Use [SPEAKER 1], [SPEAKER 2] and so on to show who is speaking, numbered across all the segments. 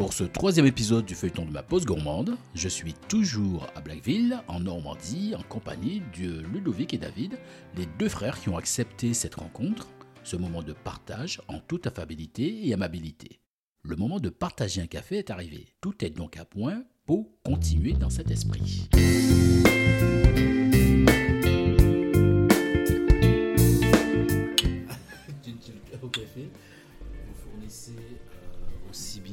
[SPEAKER 1] Pour ce troisième épisode du feuilleton de ma pause gourmande, je suis toujours à Blackville, en Normandie, en compagnie de Ludovic et David, les deux frères qui ont accepté cette rencontre, ce moment de partage en toute affabilité et amabilité. Le moment de partager un café est arrivé. Tout est donc à point pour continuer dans cet esprit.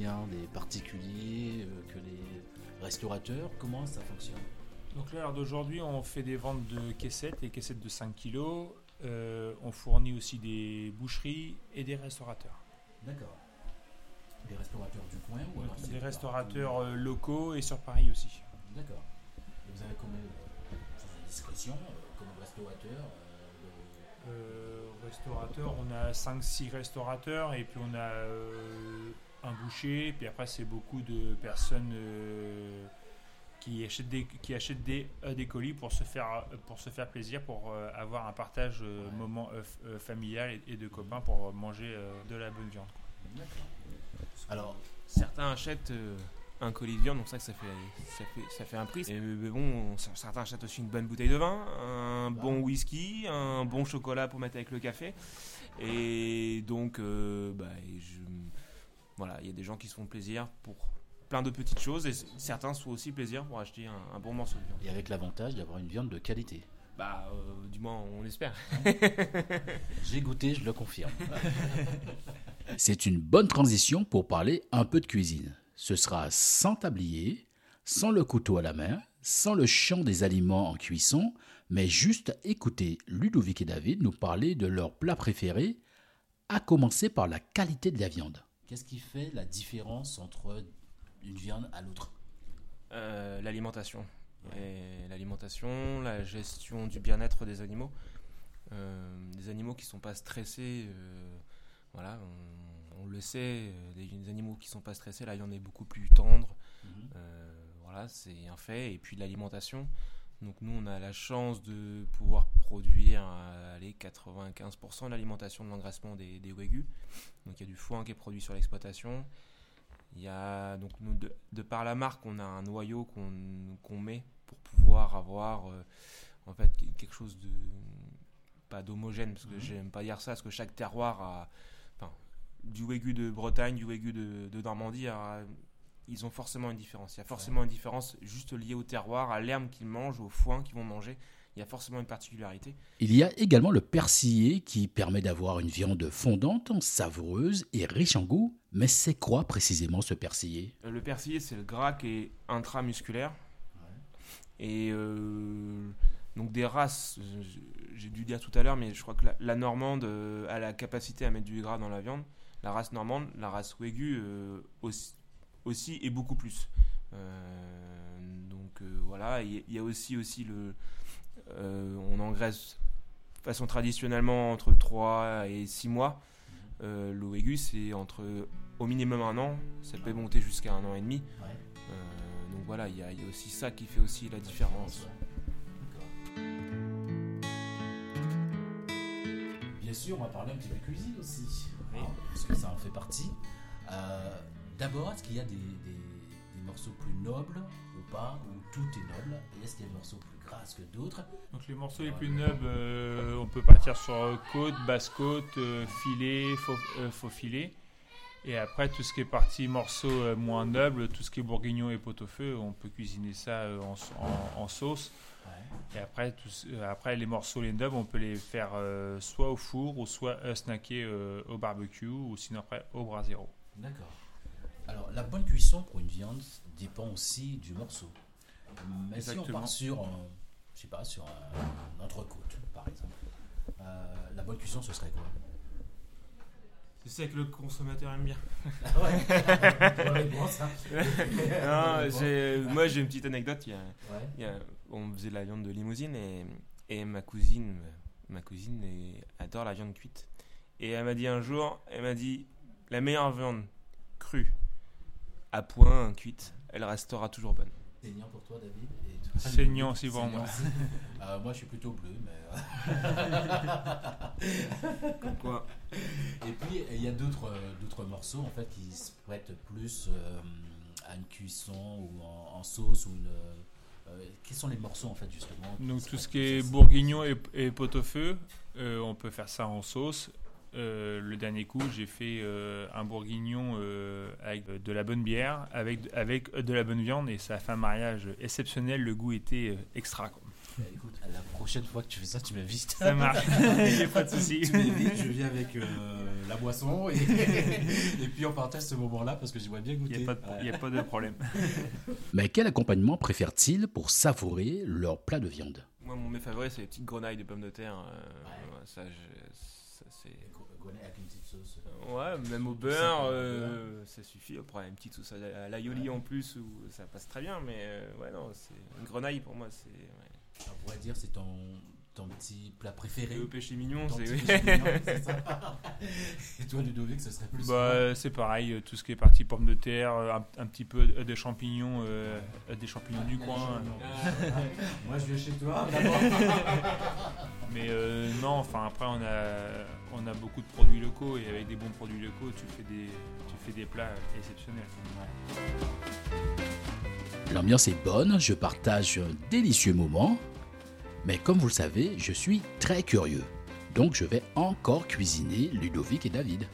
[SPEAKER 1] Bien des particuliers euh, que les restaurateurs. Comment ça fonctionne
[SPEAKER 2] Donc là, l'heure d'aujourd'hui, on fait des ventes de caissettes, des caissettes de 5 kg. on fournit aussi des boucheries et des restaurateurs.
[SPEAKER 1] D'accord. Des restaurateurs du coin ou alors
[SPEAKER 2] Des restaurateurs euh, locaux et sur Paris aussi.
[SPEAKER 1] D'accord. Et vous avez combien, euh, euh, comme restaurateur euh,
[SPEAKER 2] Euh, restaurateurs, on a 5-6 restaurateurs et puis on a euh, un boucher. Puis après, c'est beaucoup de personnes euh, qui achètent des, qui achètent des, euh, des colis pour se, faire, pour se faire plaisir, pour euh, avoir un partage moment familial et, et de copains pour manger de la bonne viande. quoi.
[SPEAKER 1] Alors,
[SPEAKER 3] Certains achètent un colis de viande, donc ça, ça fait, ça fait, ça fait un prix. Et, mais bon, certains achètent aussi une bonne bouteille de vin, un bon whisky, un bon chocolat pour mettre avec le café. Et donc, euh, bah, et je, voilà, il y a des gens qui se font plaisir pour plein de petites choses, et certains se font aussi plaisir pour acheter un, un bon morceau de viande.
[SPEAKER 1] et avec l'avantage d'avoir une viande de qualité.
[SPEAKER 3] Bah, euh, du moins, on espère.
[SPEAKER 1] J'ai goûté, je le confirme. C'est une bonne transition pour parler un peu de cuisine. Ce sera sans tablier, sans le couteau à la main, sans le chant des aliments en cuisson, mais juste écouter Ludovic et David nous parler de leurs plats préférés, à commencer par la qualité de la viande. Qu'est-ce qui fait la différence entre une viande à l'autre?
[SPEAKER 3] Euh, l'alimentation. Et L'alimentation, la gestion du bien-être des animaux. Euh, des animaux qui sont pas stressés, euh, voilà, on, on le sait, euh, des, des animaux qui sont pas stressés, la viande est beaucoup plus tendre. Euh, voilà, c'est un fait. Et puis l'alimentation. Donc nous, on a la chance de pouvoir produire euh, allez, 95% de l'alimentation de l'engraissement des, des. Donc il y a du foin qui est produit sur l'exploitation. Il y a donc nous de, de par la marque, on a un noyau qu'on met pour pouvoir avoir euh, en fait quelque chose de pas d'homogène parce que
[SPEAKER 1] Mhm.
[SPEAKER 3] j'aime pas dire ça parce que chaque terroir a du Wagyu de Bretagne, du Wagyu de, de Normandie, ils ont forcément une différence. Il y a forcément une différence juste liée au terroir, à l'herbe qu'ils mangent, au foin qu'ils vont manger. Il y a forcément une particularité.
[SPEAKER 1] Il y a également le persillé qui permet d'avoir une viande fondante, savoureuse et riche en goût. Mais c'est quoi précisément ce persillé?
[SPEAKER 3] Euh, Le persillé, c'est le gras qui est intramusculaire. Et euh, donc des races, euh, j'ai dû dire tout à l'heure, mais je crois que la, la normande a la capacité à mettre du gras dans la viande. La race normande, la race Wagyu euh, aussi, aussi et beaucoup plus. Euh, donc euh, voilà, il y, a aussi, aussi le... euh, on engraisse façon traditionnellement entre 3 et 6 mois. Euh, le Wagyu, c'est entre au minimum un an, ça peut monter jusqu'à un an et demi. Donc voilà, il y, a il y a aussi ça qui fait aussi la différence.
[SPEAKER 1] Bien sûr, on va parler un petit peu cuisine aussi,
[SPEAKER 3] Oui.
[SPEAKER 1] hein, parce que ça en fait partie. Euh, D'abord, est-ce qu'il y a des, des- des morceaux plus nobles ou pas, ou tout est noble Et est-ce qu'il y a des morceaux plus grasses que d'autres?
[SPEAKER 2] Donc les morceaux les plus nobles, euh, on peut partir sur euh, côte, basse côte, euh, filet, faux, euh, faux filet. Et après tout ce qui est partie morceaux moins nobles, tout ce qui est bourguignon et pot-au-feu, on peut cuisiner ça en, en- en sauce. Et après, tout euh, après les morceaux les nobles, on peut les faire euh, soit au four ou soit euh, snacker euh, au barbecue ou sinon après au brasero.
[SPEAKER 1] D'accord. Alors, la bonne cuisson pour une viande dépend aussi du morceau. Mais si on part sur, un- je sais pas, sur un, entrecôte, par exemple, la bonne cuisson, ce serait quoi?
[SPEAKER 3] Tu sais que le consommateur aime bien.
[SPEAKER 1] Ah ouais, Ouais, bon, ça.
[SPEAKER 3] Non, moi j'ai une petite anecdote. Il y a,
[SPEAKER 1] Ouais.
[SPEAKER 3] il y a- on faisait de la viande de limousine et, et ma cousine, ma cousine est- adore la viande cuite. Et elle m'a dit un jour, elle m'a dit la meilleure viande crue à point cuite, elle restera toujours bonne.
[SPEAKER 1] Saignant pour toi, David et
[SPEAKER 2] Saignant aussi pour moi.
[SPEAKER 1] Euh, moi, je suis plutôt bleu, mais.
[SPEAKER 3] Comme quoi
[SPEAKER 1] Et puis, il y a d'autres euh, d'autres morceaux en fait qui se prêtent plus euh, à une cuisson ou en, en sauce ou une. euh, quels sont les morceaux en fait justement
[SPEAKER 2] Donc tout ce qui est bourguignon et, et pot-au-feu, euh, on peut faire ça en sauce. Euh, le dernier coup, j'ai fait euh, un bourguignon euh, avec de la bonne bière, avec, avec de la bonne viande, et ça a fait un mariage exceptionnel. Le goût était euh, extra. quoi.
[SPEAKER 1] Bah, écoute, la prochaine fois que tu fais ça, tu m'invites.
[SPEAKER 2] Ça marche, il n'y a pas de souci.
[SPEAKER 1] tu m'invites, je viens avec euh, la boisson et, et puis on partage ce moment-là parce que j'aimerais bien
[SPEAKER 2] Il
[SPEAKER 1] goûter.
[SPEAKER 2] n'y a, il y a pas de problème.
[SPEAKER 1] Mais quel accompagnement préfèrent-ils pour savourer leur plat de viande?
[SPEAKER 3] Moi, mon mes favoris, c'est les petites grenailles de pommes de terre. euh, ouais, ça, je- ça, c'est.
[SPEAKER 1] avec une petite sauce.
[SPEAKER 3] Ouais, même au beurre,
[SPEAKER 1] au
[SPEAKER 3] euh, ça suffit. Après, une petite sauce à l'aioli en plus, où ça passe très bien. Mais euh, ouais, non, c'est une grenaille pour moi, c'est. Ouais.
[SPEAKER 1] On pourrait dire c'est ton, ton petit plat préféré.
[SPEAKER 3] Le péché mignon,
[SPEAKER 1] Ton
[SPEAKER 3] c'est.
[SPEAKER 1] ça. Et toi, Ludovic, ce serait plus.
[SPEAKER 2] Bah, c'est pareil, euh, tout ce qui est partie pommes de terre, euh, un, un petit peu de champignons, euh, euh, des champignons du coin.
[SPEAKER 1] Moi, je viens chez toi.
[SPEAKER 2] Mais euh, non, enfin après on a, on a beaucoup de produits locaux et avec des bons produits locaux, tu fais des, tu fais des plats exceptionnels.
[SPEAKER 1] L'ambiance est bonne, je partage un délicieux moment. Mais comme vous le savez, je suis très curieux. Donc je vais encore cuisiner Ludovic et David.